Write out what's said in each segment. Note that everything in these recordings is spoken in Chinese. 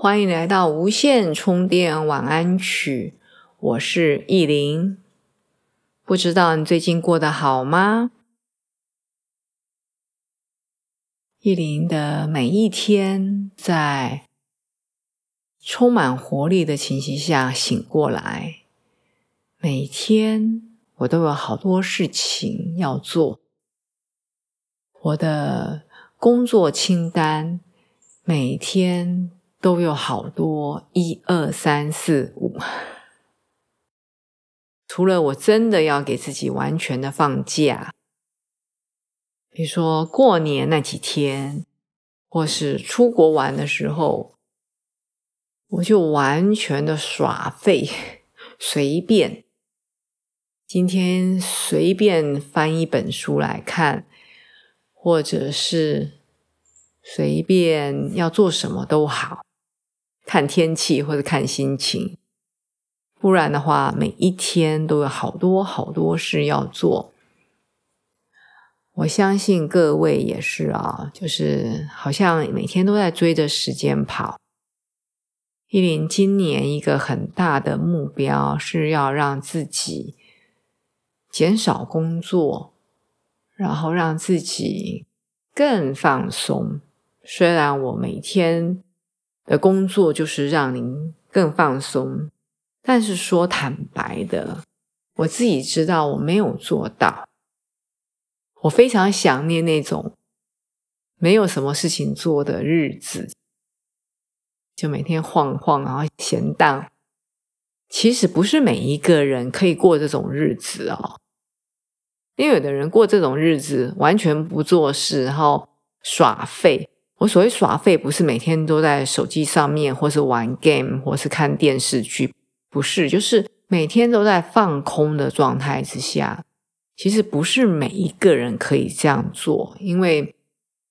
欢迎来到无线充电晚安曲，我是意林。不知道你最近过得好吗？意林的每一天，在充满活力的情形下醒过来，每天我都有好多事情要做，我的工作清单每天。都有好多一二三四五，除了我真的要给自己完全的放假，比如说过年那几天，或是出国玩的时候，我就完全的耍废，随便，今天随便翻一本书来看，或者是随便要做什么都好。看天气或者看心情，不然的话，每一天都有好多好多事要做。我相信各位也是啊，就是好像每天都在追着时间跑。依林今年一个很大的目标是要让自己减少工作，然后让自己更放松。虽然我每天。的工作就是让您更放松，但是说坦白的，我自己知道我没有做到。我非常想念那种没有什么事情做的日子，就每天晃晃然后闲荡。其实不是每一个人可以过这种日子哦，因为有的人过这种日子完全不做事，然后耍废。我所谓耍废，不是每天都在手机上面，或是玩 game，或是看电视剧，不是，就是每天都在放空的状态之下。其实不是每一个人可以这样做，因为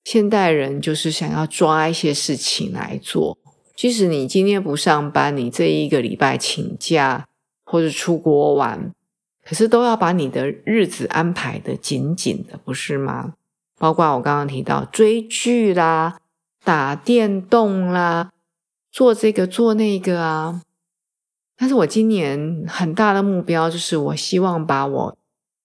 现代人就是想要抓一些事情来做。即使你今天不上班，你这一个礼拜请假或者出国玩，可是都要把你的日子安排的紧紧的，不是吗？包括我刚刚提到追剧啦、打电动啦、做这个做那个啊。但是我今年很大的目标就是，我希望把我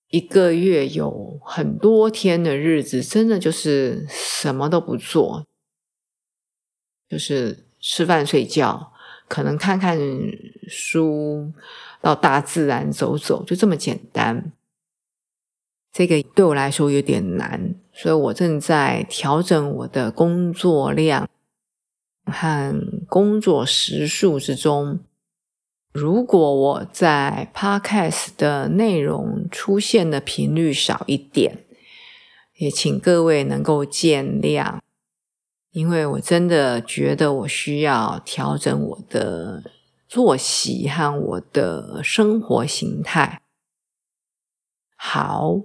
一个月有很多天的日子，真的就是什么都不做，就是吃饭睡觉，可能看看书，到大自然走走，就这么简单。这个对我来说有点难，所以我正在调整我的工作量和工作时数之中。如果我在 Podcast 的内容出现的频率少一点，也请各位能够见谅，因为我真的觉得我需要调整我的作息和我的生活形态。好。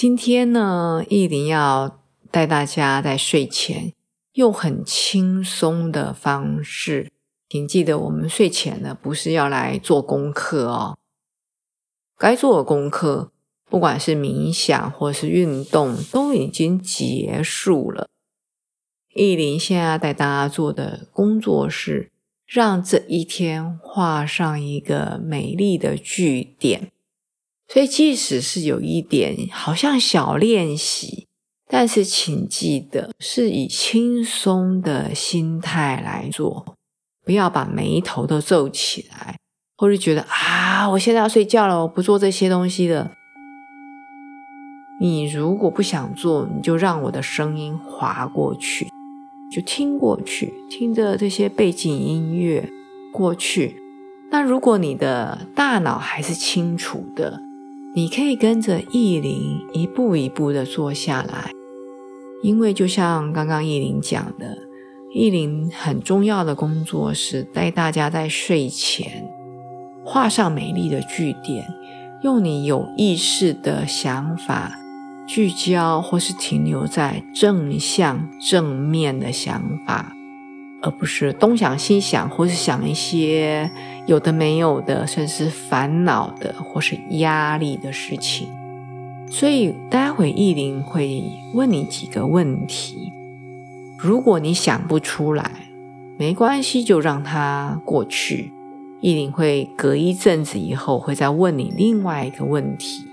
今天呢，意林要带大家在睡前用很轻松的方式，请记得我们睡前呢不是要来做功课哦，该做的功课，不管是冥想或是运动，都已经结束了。意林现在带大家做的工作是，让这一天画上一个美丽的句点。所以，即使是有一点好像小练习，但是请记得是以轻松的心态来做，不要把眉头都皱起来，或者觉得啊，我现在要睡觉了，我不做这些东西了。你如果不想做，你就让我的声音划过去，就听过去，听着这些背景音乐过去。那如果你的大脑还是清楚的。你可以跟着意林一步一步的做下来，因为就像刚刚意林讲的，意林很重要的工作是带大家在睡前画上美丽的句点，用你有意识的想法聚焦，或是停留在正向、正面的想法，而不是东想西想，或是想一些有的没有的，甚至烦恼的或是压力的事情。所以，待会意林会问你几个问题。如果你想不出来，没关系，就让它过去。意林会隔一阵子以后，会再问你另外一个问题。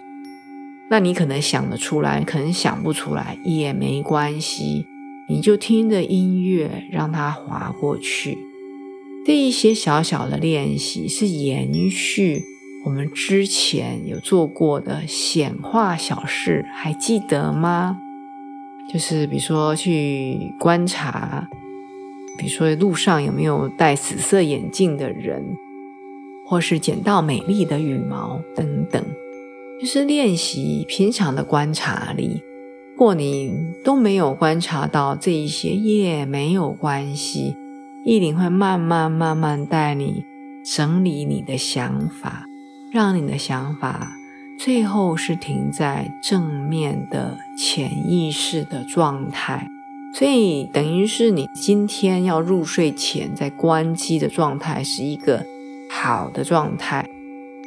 那你可能想得出来，可能想不出来也没关系，你就听着音乐，让它滑过去。这一些小小的练习是延续我们之前有做过的显化小事，还记得吗？就是比如说去观察，比如说路上有没有戴紫色眼镜的人，或是捡到美丽的羽毛等等，就是练习平常的观察力。如果你都没有观察到这一些，也没有关系，意林会慢慢慢慢带你整理你的想法，让你的想法。最后是停在正面的潜意识的状态，所以等于是你今天要入睡前在关机的状态是一个好的状态。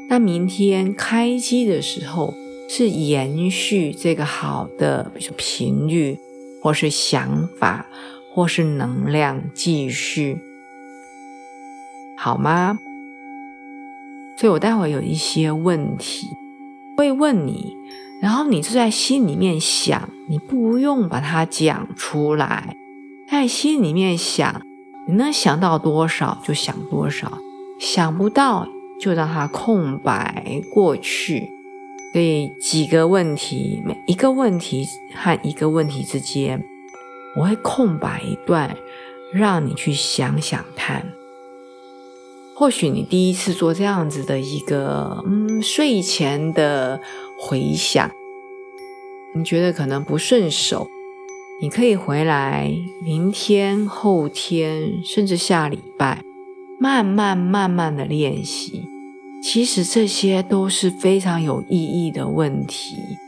那明天开机的时候是延续这个好的，比如说频率，或是想法，或是能量继续，好吗？所以我待会有一些问题。会问你，然后你就在心里面想，你不用把它讲出来，在心里面想，你能想到多少就想多少，想不到就让它空白过去。所以几个问题，每一个问题和一个问题之间，我会空白一段，让你去想想看。或许你第一次做这样子的一个嗯睡前的回想，你觉得可能不顺手，你可以回来明天、后天，甚至下礼拜，慢慢慢慢的练习。其实这些都是非常有意义的问题，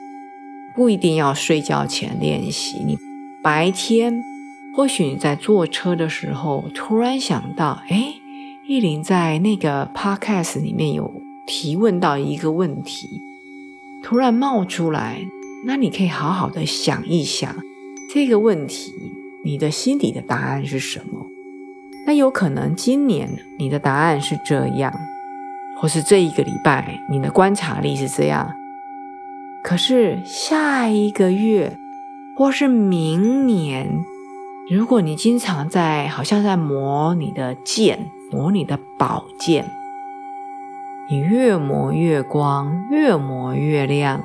不一定要睡觉前练习。你白天，或许你在坐车的时候突然想到，哎。玉林在那个 podcast 里面有提问到一个问题，突然冒出来，那你可以好好的想一想这个问题，你的心底的答案是什么？那有可能今年你的答案是这样，或是这一个礼拜你的观察力是这样，可是下一个月或是明年，如果你经常在好像在磨你的剑。磨你的宝剑，你越磨越光，越磨越亮，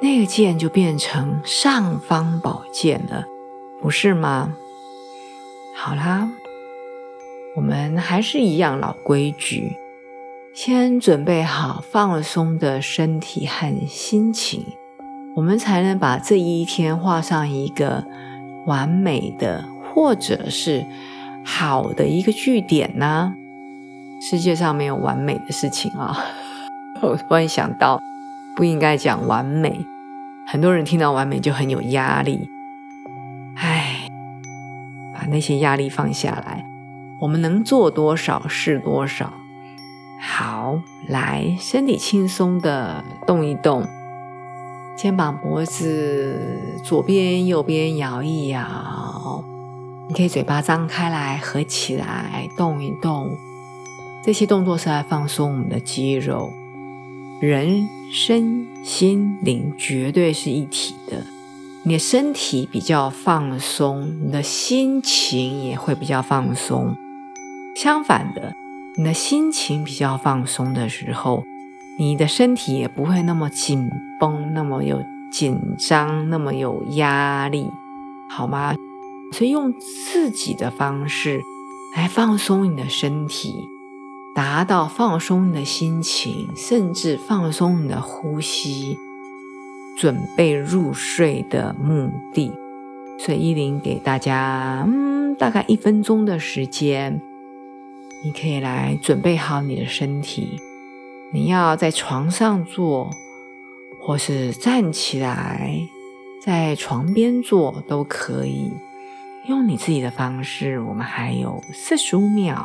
那个剑就变成尚方宝剑了，不是吗？好啦，我们还是一样老规矩，先准备好放松的身体和心情，我们才能把这一天画上一个完美的，或者是。好的一个句点呢？世界上没有完美的事情啊！我突然想到，不应该讲完美。很多人听到完美就很有压力。唉，把那些压力放下来，我们能做多少是多少。好，来，身体轻松的动一动，肩膀、脖子左边、右边摇一摇。你可以嘴巴张开来，合起来，动一动。这些动作是来放松我们的肌肉。人、身、心、灵绝对是一体的。你的身体比较放松，你的心情也会比较放松。相反的，你的心情比较放松的时候，你的身体也不会那么紧绷，那么有紧张，那么有压力，好吗？所以用自己的方式来放松你的身体，达到放松你的心情，甚至放松你的呼吸，准备入睡的目的。所以依林给大家嗯大概一分钟的时间，你可以来准备好你的身体。你要在床上坐，或是站起来，在床边坐都可以，用你自己的方式。我们还有四十五秒。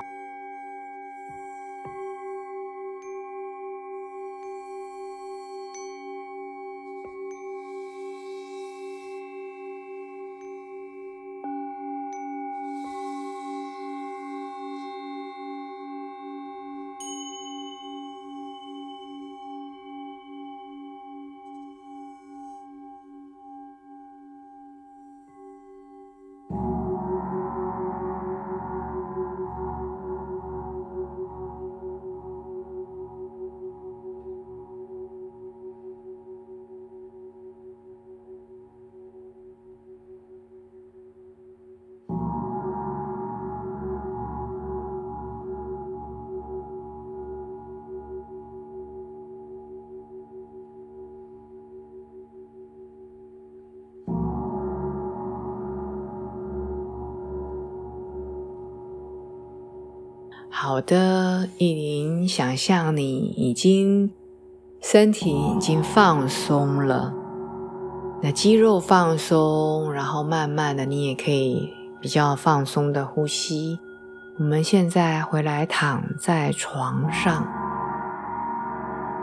好的，意林，想象你已经身体已经放松了，那肌肉放松，然后慢慢的，你也可以比较放松的呼吸。我们现在回来躺在床上，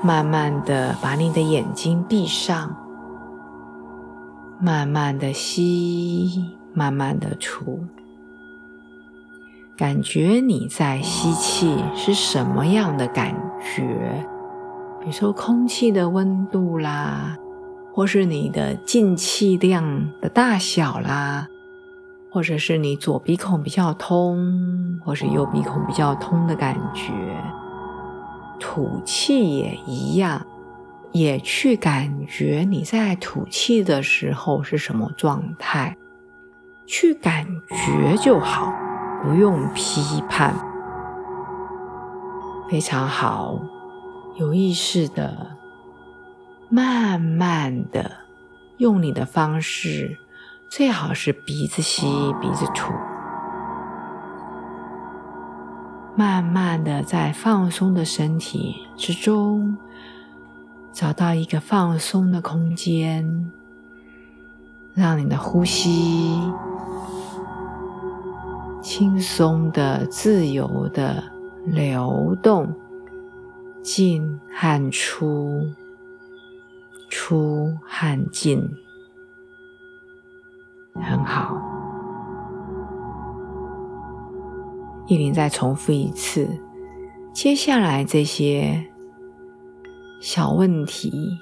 慢慢的把你的眼睛闭上，慢慢的吸，慢慢的出。感觉你在吸气是什么样的感觉？比如说空气的温度啦，或是你的进气量的大小啦，或者是你左鼻孔比较通，或是右鼻孔比较通的感觉。吐气也一样，也去感觉你在吐气的时候是什么状态，去感觉就好。不用批判，非常好，有意识的，慢慢的，用你的方式，最好是鼻子吸，鼻子吐，慢慢的在放松的身体之中，找到一个放松的空间，让你的呼吸。轻松的、自由的流动，进和出，出和进，很好。意林再重复一次，接下来这些小问题，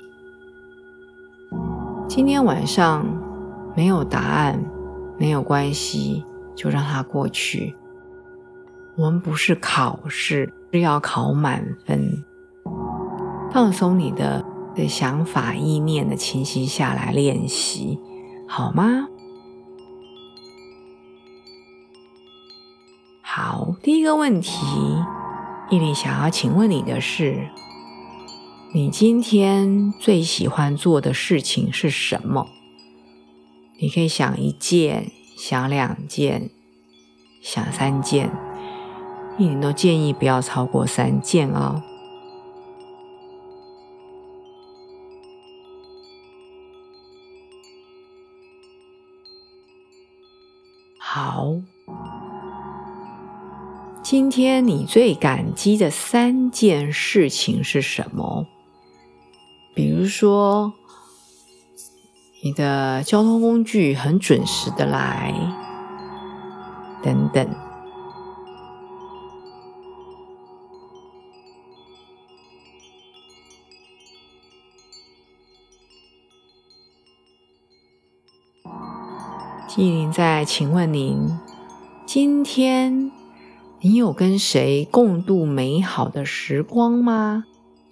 今天晚上没有答案，没有关系。就让它过去。我们不是考试，是要考满分。放松你的的想法、意念的清晰下来练习，好吗？好，第一个问题，伊丽想要请问你的是：你今天最喜欢做的事情是什么？你可以想一件。想两件，想三件，一年都建议不要超过三件哦。好，今天你最感激的三件事情是什么？比如说。你的交通工具很准时的来，等等。纪灵在，请问您，今天你有跟谁共度美好的时光吗？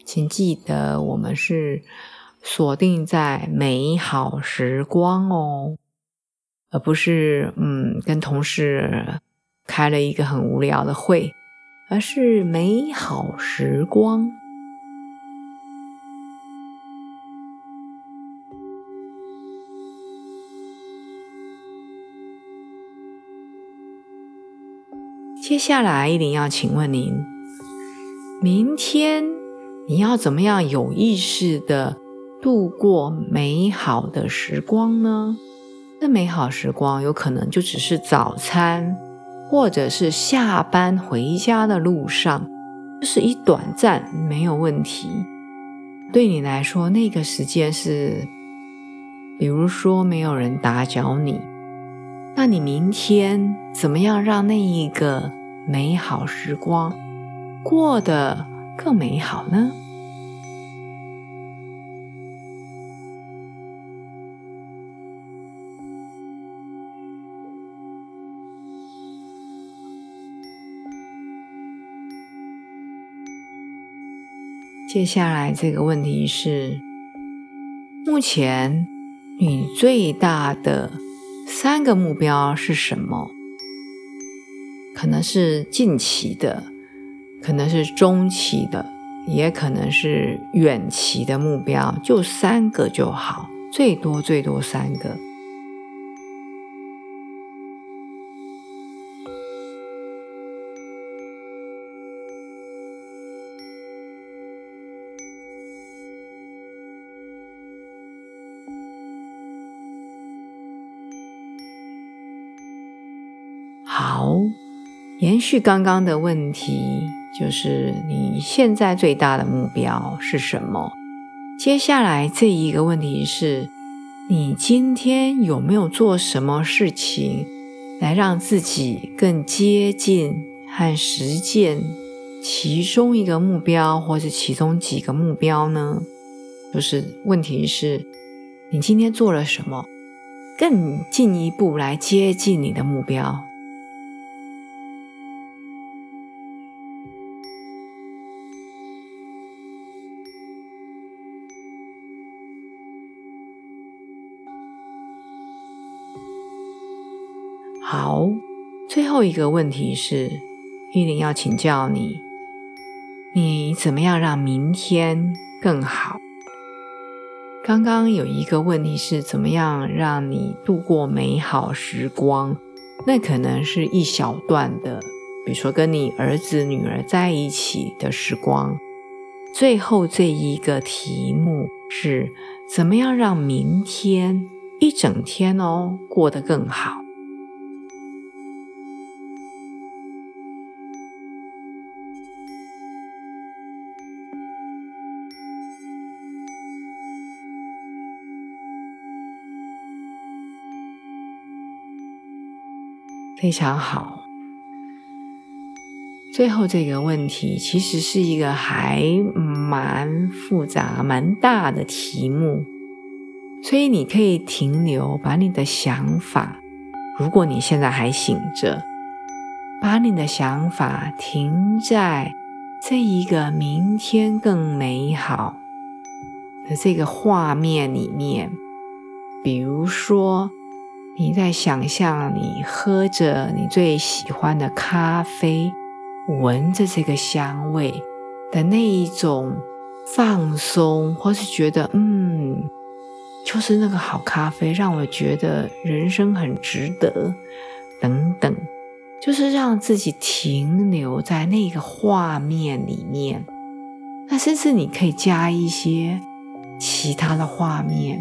请记得，我们是。锁定在美好时光哦，而不是嗯跟同事开了一个很无聊的会，而是美好时光。接下来，一定要请问您，明天你要怎么样有意识的度过美好的时光呢？那美好时光有可能就只是早餐，或者是下班回家的路上，就是一短暂没有问题。对你来说，那个时间是，比如说没有人打搅你，那你明天怎么样让那一个美好时光过得更美好呢？接下来这个问题是：目前你最大的三个目标是什么？可能是近期的，可能是中期的，也可能是远期的目标，就三个就好，最多最多三个。延续刚刚的问题，就是你现在最大的目标是什么？接下来这一个问题是，你今天有没有做什么事情来让自己更接近和实践其中一个目标，或是其中几个目标呢？就是问题是，你今天做了什么，更进一步来接近你的目标？后一个问题是，依林要请教你，你怎么样让明天更好？刚刚有一个问题是，怎么样让你度过美好时光？那可能是一小段的，比如说跟你儿子、女儿在一起的时光。最后这一个题目是，怎么样让明天一整天哦过得更好？非常好。最后这个问题其实是一个还蛮复杂、蛮大的题目，所以你可以停留，把你的想法，如果你现在还醒着，把你的想法停在这一个明天更美好的这个画面里面，比如说。你在想象你喝着你最喜欢的咖啡，闻着这个香味的那一种放松，或是觉得嗯，就是那个好咖啡让我觉得人生很值得，等等，就是让自己停留在那个画面里面。那甚至你可以加一些其他的画面。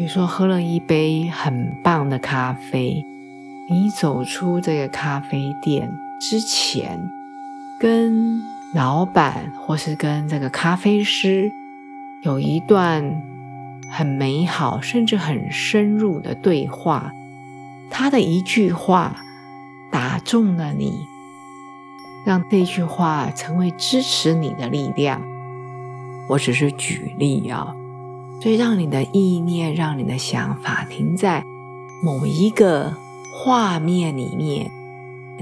比如说，喝了一杯很棒的咖啡，你走出这个咖啡店之前，跟老板或是跟这个咖啡师有一段很美好，甚至很深入的对话。他的一句话打中了你，让这句话成为支持你的力量。我只是举例啊。所以，让你的意念，让你的想法停在某一个画面里面，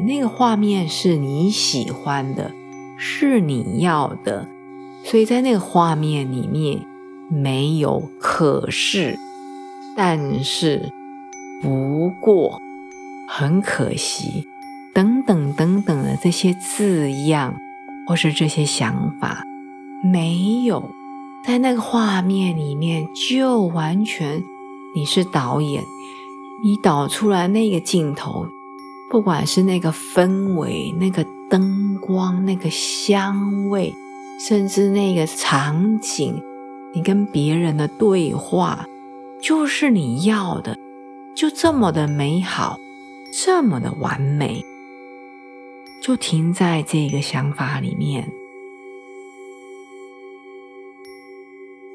那个画面是你喜欢的，是你要的。所以在那个画面里面，没有可是，但是，不过，很可惜，等等等等的这些字样，或是这些想法，没有。在那个画面里面，就完全你是导演，你导出来那个镜头，不管是那个氛围、那个灯光、那个香味，甚至那个场景，你跟别人的对话，就是你要的，就这么的美好，这么的完美，就停在这个想法里面。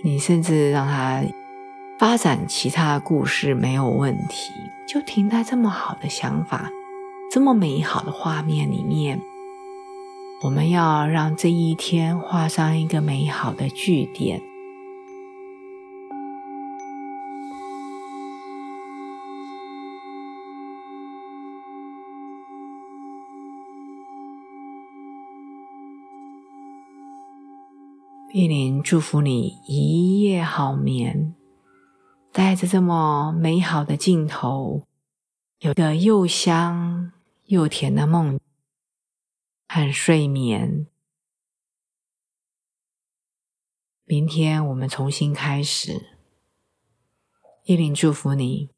你甚至让他发展其他的故事没有问题，就停在这么好的想法。这么美好的画面里面，我们要让这一天画上一个美好的句点。玉林祝福你一夜好眠，带着这么美好的镜头，有个又香。又甜的梦和睡眠，明天我们重新开始。叶林祝福你。